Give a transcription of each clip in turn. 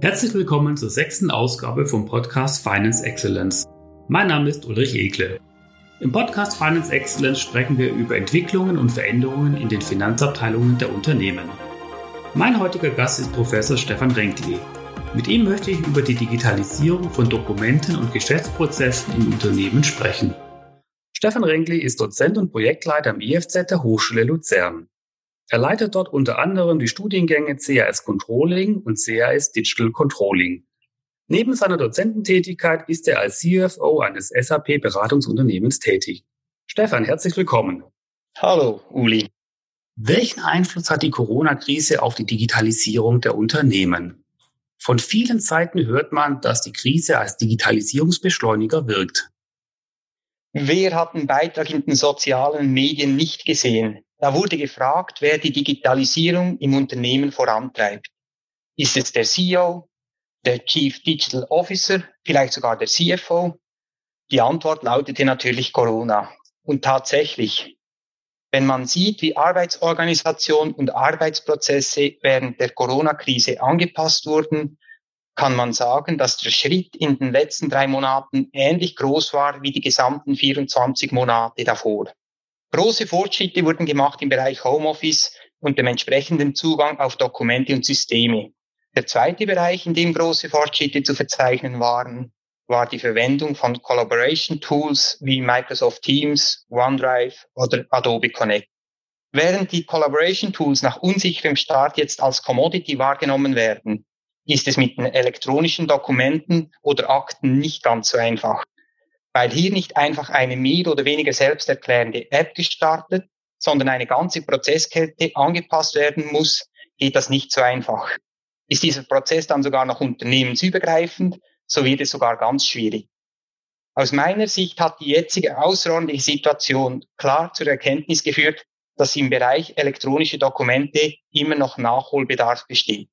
Herzlich willkommen zur sechsten Ausgabe vom Podcast Finance Excellence. Mein Name ist Ulrich Ekle. Im Podcast Finance Excellence sprechen wir über Entwicklungen und Veränderungen in den Finanzabteilungen der Unternehmen. Mein heutiger Gast ist Professor Stefan Renkli. Mit ihm möchte ich über die Digitalisierung von Dokumenten und Geschäftsprozessen im Unternehmen sprechen. Stefan Renkli ist Dozent und Projektleiter am IFZ der Hochschule Luzern. Er leitet dort unter anderem die Studiengänge CAS Controlling und CAS Digital Controlling. Neben seiner Dozententätigkeit ist er als CFO eines SAP-Beratungsunternehmens tätig. Stefan, herzlich willkommen. Hallo, Uli. Welchen Einfluss hat die Corona-Krise auf die Digitalisierung der Unternehmen? Von vielen Seiten hört man, dass die Krise als Digitalisierungsbeschleuniger wirkt. Wer hat den Beitrag in den sozialen Medien nicht gesehen? Da wurde gefragt, wer die Digitalisierung im Unternehmen vorantreibt. Ist es der CEO, der Chief Digital Officer, vielleicht sogar der CFO? Die Antwort lautete natürlich Corona. Und tatsächlich, wenn man sieht, wie Arbeitsorganisation und Arbeitsprozesse während der Corona-Krise angepasst wurden, kann man sagen, dass der Schritt in den letzten drei Monaten ähnlich groß war wie die gesamten 24 Monate davor. Große Fortschritte wurden gemacht im Bereich Homeoffice und dem entsprechenden Zugang auf Dokumente und Systeme. Der zweite Bereich, in dem große Fortschritte zu verzeichnen waren, war die Verwendung von Collaboration Tools wie Microsoft Teams, OneDrive oder Adobe Connect. Während die Collaboration Tools nach unsicherem Start jetzt als Commodity wahrgenommen werden, ist es mit den elektronischen Dokumenten oder Akten nicht ganz so einfach weil hier nicht einfach eine mehr oder weniger selbsterklärende App gestartet, sondern eine ganze Prozesskette angepasst werden muss, geht das nicht so einfach. Ist dieser Prozess dann sogar noch unternehmensübergreifend, so wird es sogar ganz schwierig. Aus meiner Sicht hat die jetzige außerordentliche Situation klar zur Erkenntnis geführt, dass im Bereich elektronische Dokumente immer noch Nachholbedarf besteht.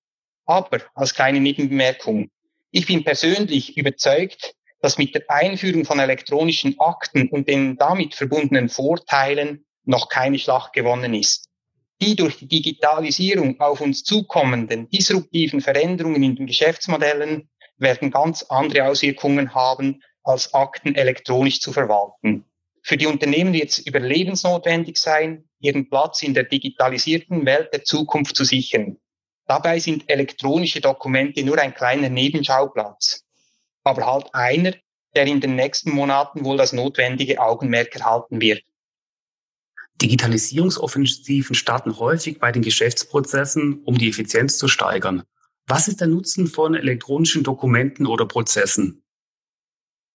Aber als kleine Nebenbemerkung, ich bin persönlich überzeugt, dass mit der Einführung von elektronischen Akten und den damit verbundenen Vorteilen noch keine Schlacht gewonnen ist. Die durch die Digitalisierung auf uns zukommenden disruptiven Veränderungen in den Geschäftsmodellen werden ganz andere Auswirkungen haben, als Akten elektronisch zu verwalten. Für die Unternehmen wird es überlebensnotwendig sein, ihren Platz in der digitalisierten Welt der Zukunft zu sichern. Dabei sind elektronische Dokumente nur ein kleiner Nebenschauplatz aber halt einer, der in den nächsten Monaten wohl das notwendige Augenmerk erhalten wird. Digitalisierungsoffensiven starten häufig bei den Geschäftsprozessen, um die Effizienz zu steigern. Was ist der Nutzen von elektronischen Dokumenten oder Prozessen?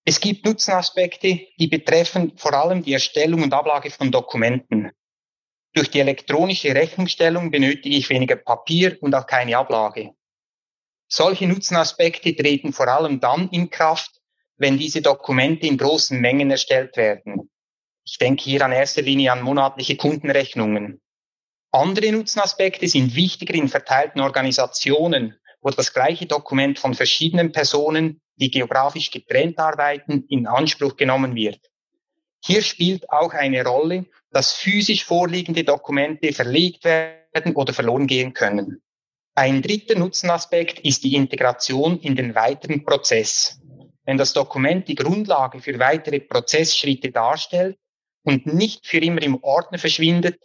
Es gibt Nutzenaspekte, die betreffen vor allem die Erstellung und Ablage von Dokumenten. Durch die elektronische Rechnungsstellung benötige ich weniger Papier und auch keine Ablage. Solche Nutzenaspekte treten vor allem dann in Kraft, wenn diese Dokumente in großen Mengen erstellt werden. Ich denke hier an erster Linie an monatliche Kundenrechnungen. Andere Nutzenaspekte sind wichtiger in verteilten Organisationen, wo das gleiche Dokument von verschiedenen Personen, die geografisch getrennt arbeiten, in Anspruch genommen wird. Hier spielt auch eine Rolle, dass physisch vorliegende Dokumente verlegt werden oder verloren gehen können. Ein dritter Nutzenaspekt ist die Integration in den weiteren Prozess. Wenn das Dokument die Grundlage für weitere Prozessschritte darstellt und nicht für immer im Ordner verschwindet,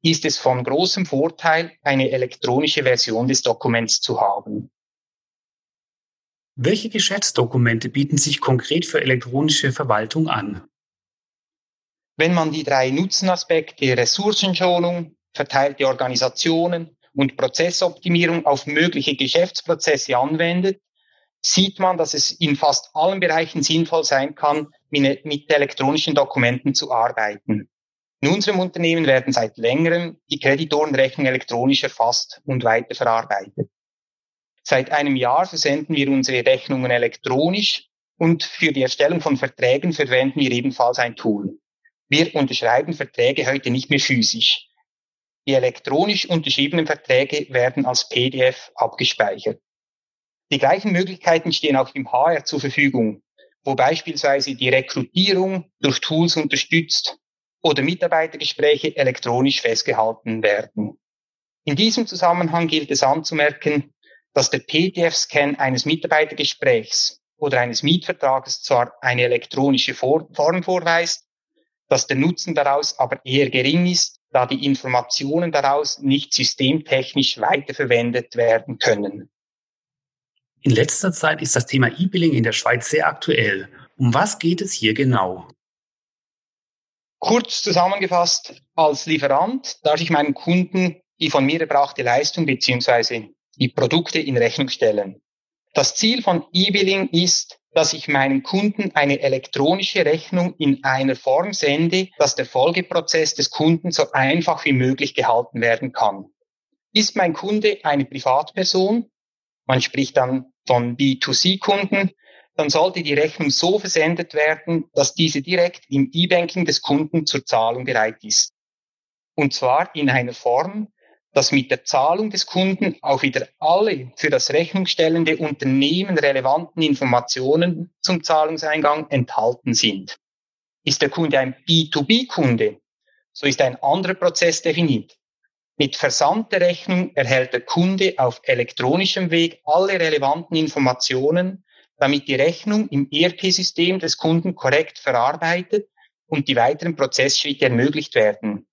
ist es von großem Vorteil, eine elektronische Version des Dokuments zu haben. Welche Geschäftsdokumente bieten sich konkret für elektronische Verwaltung an? Wenn man die drei Nutzenaspekte Ressourcenschonung, verteilte Organisationen und Prozessoptimierung auf mögliche Geschäftsprozesse anwendet, sieht man, dass es in fast allen Bereichen sinnvoll sein kann, mit elektronischen Dokumenten zu arbeiten. In unserem Unternehmen werden seit längerem die Kreditorenrechnungen elektronisch erfasst und weiterverarbeitet. Seit einem Jahr versenden wir unsere Rechnungen elektronisch und für die Erstellung von Verträgen verwenden wir ebenfalls ein Tool. Wir unterschreiben Verträge heute nicht mehr physisch. Die elektronisch unterschriebenen Verträge werden als PDF abgespeichert. Die gleichen Möglichkeiten stehen auch im HR zur Verfügung, wo beispielsweise die Rekrutierung durch Tools unterstützt oder Mitarbeitergespräche elektronisch festgehalten werden. In diesem Zusammenhang gilt es anzumerken, dass der PDF-Scan eines Mitarbeitergesprächs oder eines Mietvertrages zwar eine elektronische Form vorweist, dass der Nutzen daraus aber eher gering ist, da die Informationen daraus nicht systemtechnisch weiterverwendet werden können. In letzter Zeit ist das Thema E-Billing in der Schweiz sehr aktuell. Um was geht es hier genau? Kurz zusammengefasst, als Lieferant darf ich meinen Kunden die von mir erbrachte Leistung bzw. die Produkte in Rechnung stellen. Das Ziel von E-Billing ist, dass ich meinen Kunden eine elektronische Rechnung in einer Form sende, dass der Folgeprozess des Kunden so einfach wie möglich gehalten werden kann. Ist mein Kunde eine Privatperson, man spricht dann von B2C-Kunden, dann sollte die Rechnung so versendet werden, dass diese direkt im E-Banking des Kunden zur Zahlung bereit ist. Und zwar in einer Form, dass mit der Zahlung des Kunden auch wieder alle für das rechnungsstellende Unternehmen relevanten Informationen zum Zahlungseingang enthalten sind. Ist der Kunde ein B2B-Kunde, so ist ein anderer Prozess definiert. Mit Versand der Rechnung erhält der Kunde auf elektronischem Weg alle relevanten Informationen damit die Rechnung im ERP-System des Kunden korrekt verarbeitet und die weiteren Prozessschritte ermöglicht werden.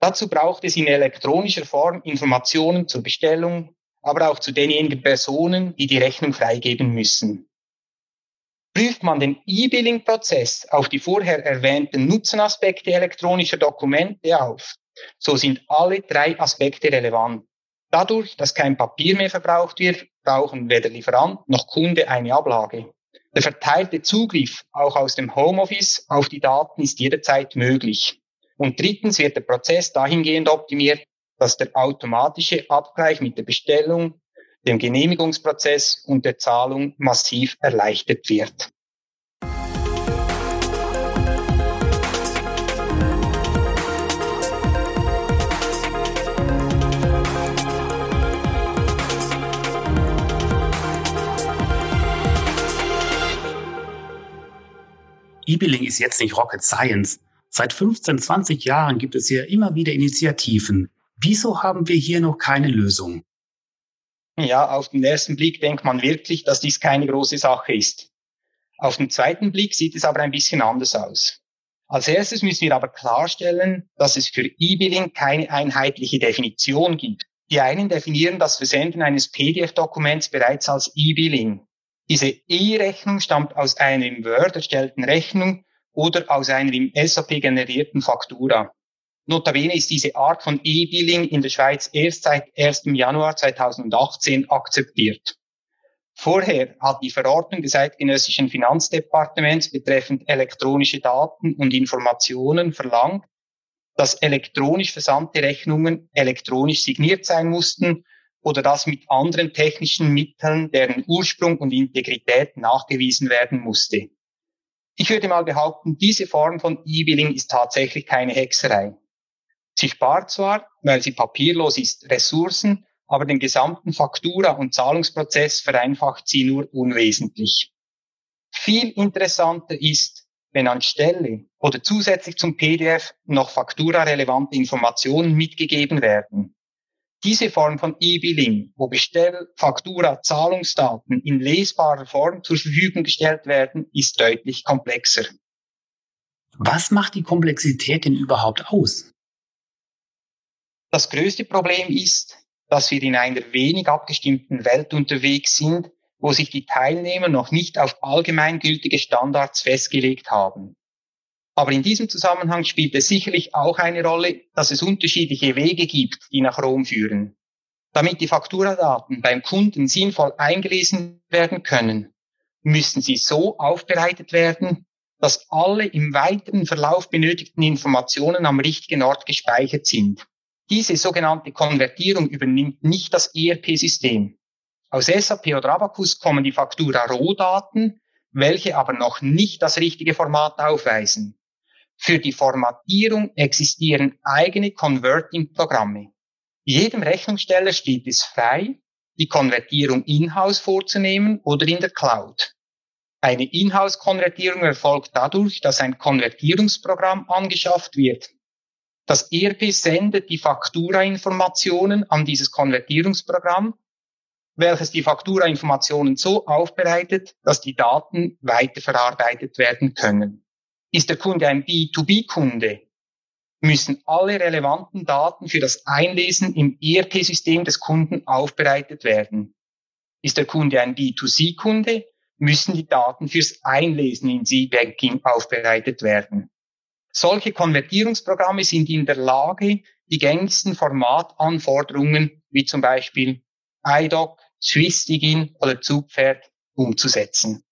Dazu braucht es in elektronischer Form Informationen zur Bestellung, aber auch zu denjenigen Personen, die die Rechnung freigeben müssen. Prüft man den E-Billing-Prozess auf die vorher erwähnten Nutzenaspekte elektronischer Dokumente auf, so sind alle drei Aspekte relevant. Dadurch, dass kein Papier mehr verbraucht wird, brauchen weder Lieferant noch Kunde eine Ablage. Der verteilte Zugriff auch aus dem Homeoffice auf die Daten ist jederzeit möglich. Und drittens wird der Prozess dahingehend optimiert, dass der automatische Abgleich mit der Bestellung, dem Genehmigungsprozess und der Zahlung massiv erleichtert wird. E-Billing ist jetzt nicht Rocket Science. Seit 15, 20 Jahren gibt es hier immer wieder Initiativen. Wieso haben wir hier noch keine Lösung? Ja, auf den ersten Blick denkt man wirklich, dass dies keine große Sache ist. Auf den zweiten Blick sieht es aber ein bisschen anders aus. Als erstes müssen wir aber klarstellen, dass es für E-Billing keine einheitliche Definition gibt. Die einen definieren das Versenden eines PDF-Dokuments bereits als E-Billing. Diese E-Rechnung stammt aus einer im Word erstellten Rechnung oder aus einer im SAP generierten Faktura. Notabene ist diese Art von E-Billing in der Schweiz erst seit 1. Januar 2018 akzeptiert. Vorher hat die Verordnung des eidgenössischen Finanzdepartements betreffend elektronische Daten und Informationen verlangt, dass elektronisch versandte Rechnungen elektronisch signiert sein mussten oder das mit anderen technischen Mitteln, deren Ursprung und Integrität nachgewiesen werden musste. Ich würde mal behaupten, diese Form von E-Billing ist tatsächlich keine Hexerei. Sie spart zwar, weil sie papierlos ist, Ressourcen, aber den gesamten Faktura- und Zahlungsprozess vereinfacht sie nur unwesentlich. Viel interessanter ist, wenn anstelle oder zusätzlich zum PDF noch faktura-relevante Informationen mitgegeben werden. Diese Form von E-Billing, wo Bestell-, Faktura, Zahlungsdaten in lesbarer Form zur Verfügung gestellt werden, ist deutlich komplexer. Was macht die Komplexität denn überhaupt aus? Das größte Problem ist, dass wir in einer wenig abgestimmten Welt unterwegs sind, wo sich die Teilnehmer noch nicht auf allgemeingültige Standards festgelegt haben. Aber in diesem Zusammenhang spielt es sicherlich auch eine Rolle, dass es unterschiedliche Wege gibt, die nach Rom führen. Damit die Fakturadaten beim Kunden sinnvoll eingelesen werden können, müssen sie so aufbereitet werden, dass alle im weiteren Verlauf benötigten Informationen am richtigen Ort gespeichert sind. Diese sogenannte Konvertierung übernimmt nicht das ERP-System. Aus SAP oder Abacus kommen die Faktura-Rohdaten, welche aber noch nicht das richtige Format aufweisen. Für die Formatierung existieren eigene Converting-Programme. Jedem Rechnungssteller steht es frei, die Konvertierung in-house vorzunehmen oder in der Cloud. Eine Inhouse-Konvertierung erfolgt dadurch, dass ein Konvertierungsprogramm angeschafft wird. Das ERP sendet die Faktura-Informationen an dieses Konvertierungsprogramm welches die Fakturainformationen so aufbereitet, dass die Daten weiterverarbeitet werden können. Ist der Kunde ein B2B-Kunde, müssen alle relevanten Daten für das Einlesen im ERP-System des Kunden aufbereitet werden. Ist der Kunde ein B2C-Kunde, müssen die Daten fürs Einlesen in C-Banking aufbereitet werden. Solche Konvertierungsprogramme sind in der Lage, die gängigsten Formatanforderungen wie zum Beispiel iDoc, SwissDigin oder Zugpferd umzusetzen.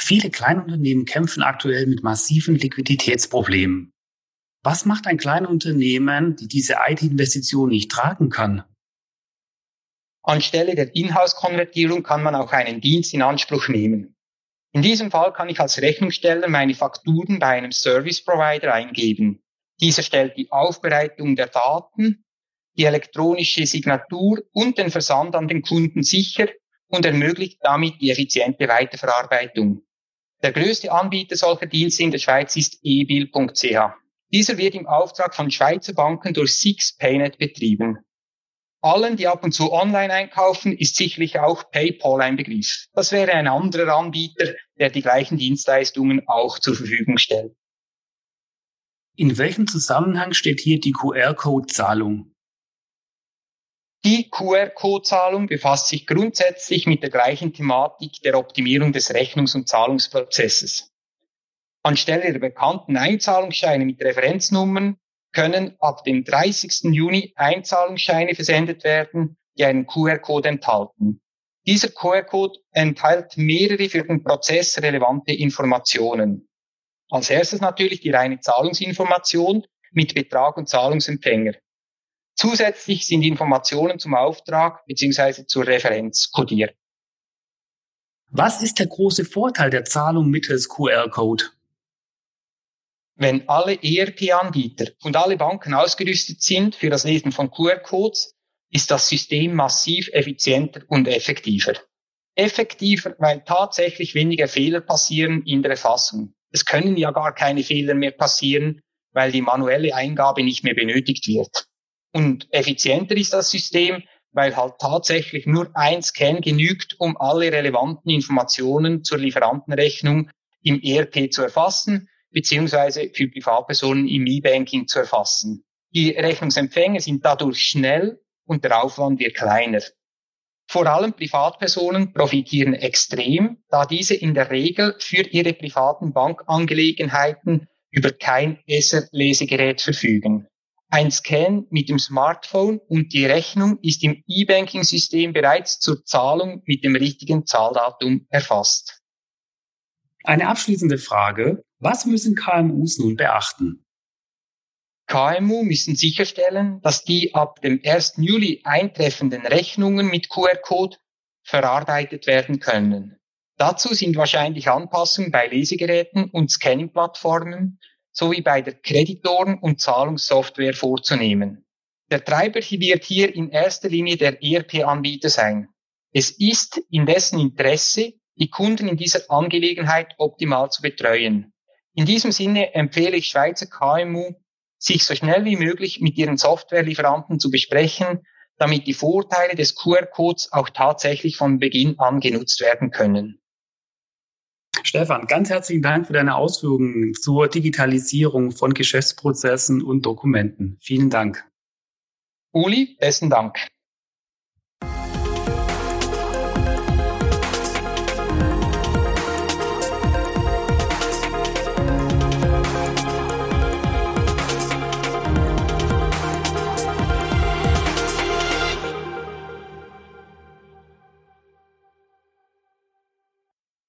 Viele Kleinunternehmen kämpfen aktuell mit massiven Liquiditätsproblemen. Was macht ein Kleinunternehmen, die diese IT-Investition nicht tragen kann? Anstelle der Inhouse-Konvertierung kann man auch einen Dienst in Anspruch nehmen. In diesem Fall kann ich als Rechnungssteller meine Fakturen bei einem Service Provider eingeben. Dieser stellt die Aufbereitung der Daten, die elektronische Signatur und den Versand an den Kunden sicher und ermöglicht damit die effiziente Weiterverarbeitung. Der größte Anbieter solcher Dienste in der Schweiz ist ebil.ch. Dieser wird im Auftrag von Schweizer Banken durch Six Paynet betrieben. Allen, die ab und zu online einkaufen, ist sicherlich auch PayPal ein Begriff. Das wäre ein anderer Anbieter, der die gleichen Dienstleistungen auch zur Verfügung stellt. In welchem Zusammenhang steht hier die QR-Code-Zahlung? Die QR-Code-Zahlung befasst sich grundsätzlich mit der gleichen Thematik der Optimierung des Rechnungs- und Zahlungsprozesses. Anstelle der bekannten Einzahlungsscheine mit Referenznummern können ab dem 30. Juni Einzahlungsscheine versendet werden, die einen QR-Code enthalten. Dieser QR-Code enthält mehrere für den Prozess relevante Informationen. Als erstes natürlich die reine Zahlungsinformation mit Betrag und Zahlungsempfänger. Zusätzlich sind Informationen zum Auftrag bzw. zur Referenz kodiert. Was ist der große Vorteil der Zahlung mittels QR-Code? Wenn alle ERP-Anbieter und alle Banken ausgerüstet sind für das Lesen von QR-Codes, ist das System massiv effizienter und effektiver. Effektiver, weil tatsächlich weniger Fehler passieren in der Erfassung. Es können ja gar keine Fehler mehr passieren, weil die manuelle Eingabe nicht mehr benötigt wird. Und effizienter ist das System, weil halt tatsächlich nur ein Scan genügt, um alle relevanten Informationen zur Lieferantenrechnung im ERP zu erfassen beziehungsweise für Privatpersonen im E-Banking zu erfassen. Die Rechnungsempfänge sind dadurch schnell und der Aufwand wird kleiner. Vor allem Privatpersonen profitieren extrem, da diese in der Regel für ihre privaten Bankangelegenheiten über kein ESER-Lesegerät verfügen. Ein Scan mit dem Smartphone und die Rechnung ist im E-Banking-System bereits zur Zahlung mit dem richtigen Zahldatum erfasst. Eine abschließende Frage. Was müssen KMUs nun beachten? KMU müssen sicherstellen, dass die ab dem 1. Juli eintreffenden Rechnungen mit QR-Code verarbeitet werden können. Dazu sind wahrscheinlich Anpassungen bei Lesegeräten und Scanning-Plattformen sowie bei der Kreditoren- und Zahlungssoftware vorzunehmen. Der Treiber wird hier in erster Linie der ERP-Anbieter sein. Es ist in dessen Interesse, die Kunden in dieser Angelegenheit optimal zu betreuen. In diesem Sinne empfehle ich Schweizer KMU, sich so schnell wie möglich mit ihren Softwarelieferanten zu besprechen, damit die Vorteile des QR-Codes auch tatsächlich von Beginn an genutzt werden können. Stefan, ganz herzlichen Dank für deine Ausführungen zur Digitalisierung von Geschäftsprozessen und Dokumenten. Vielen Dank. Uli, besten Dank.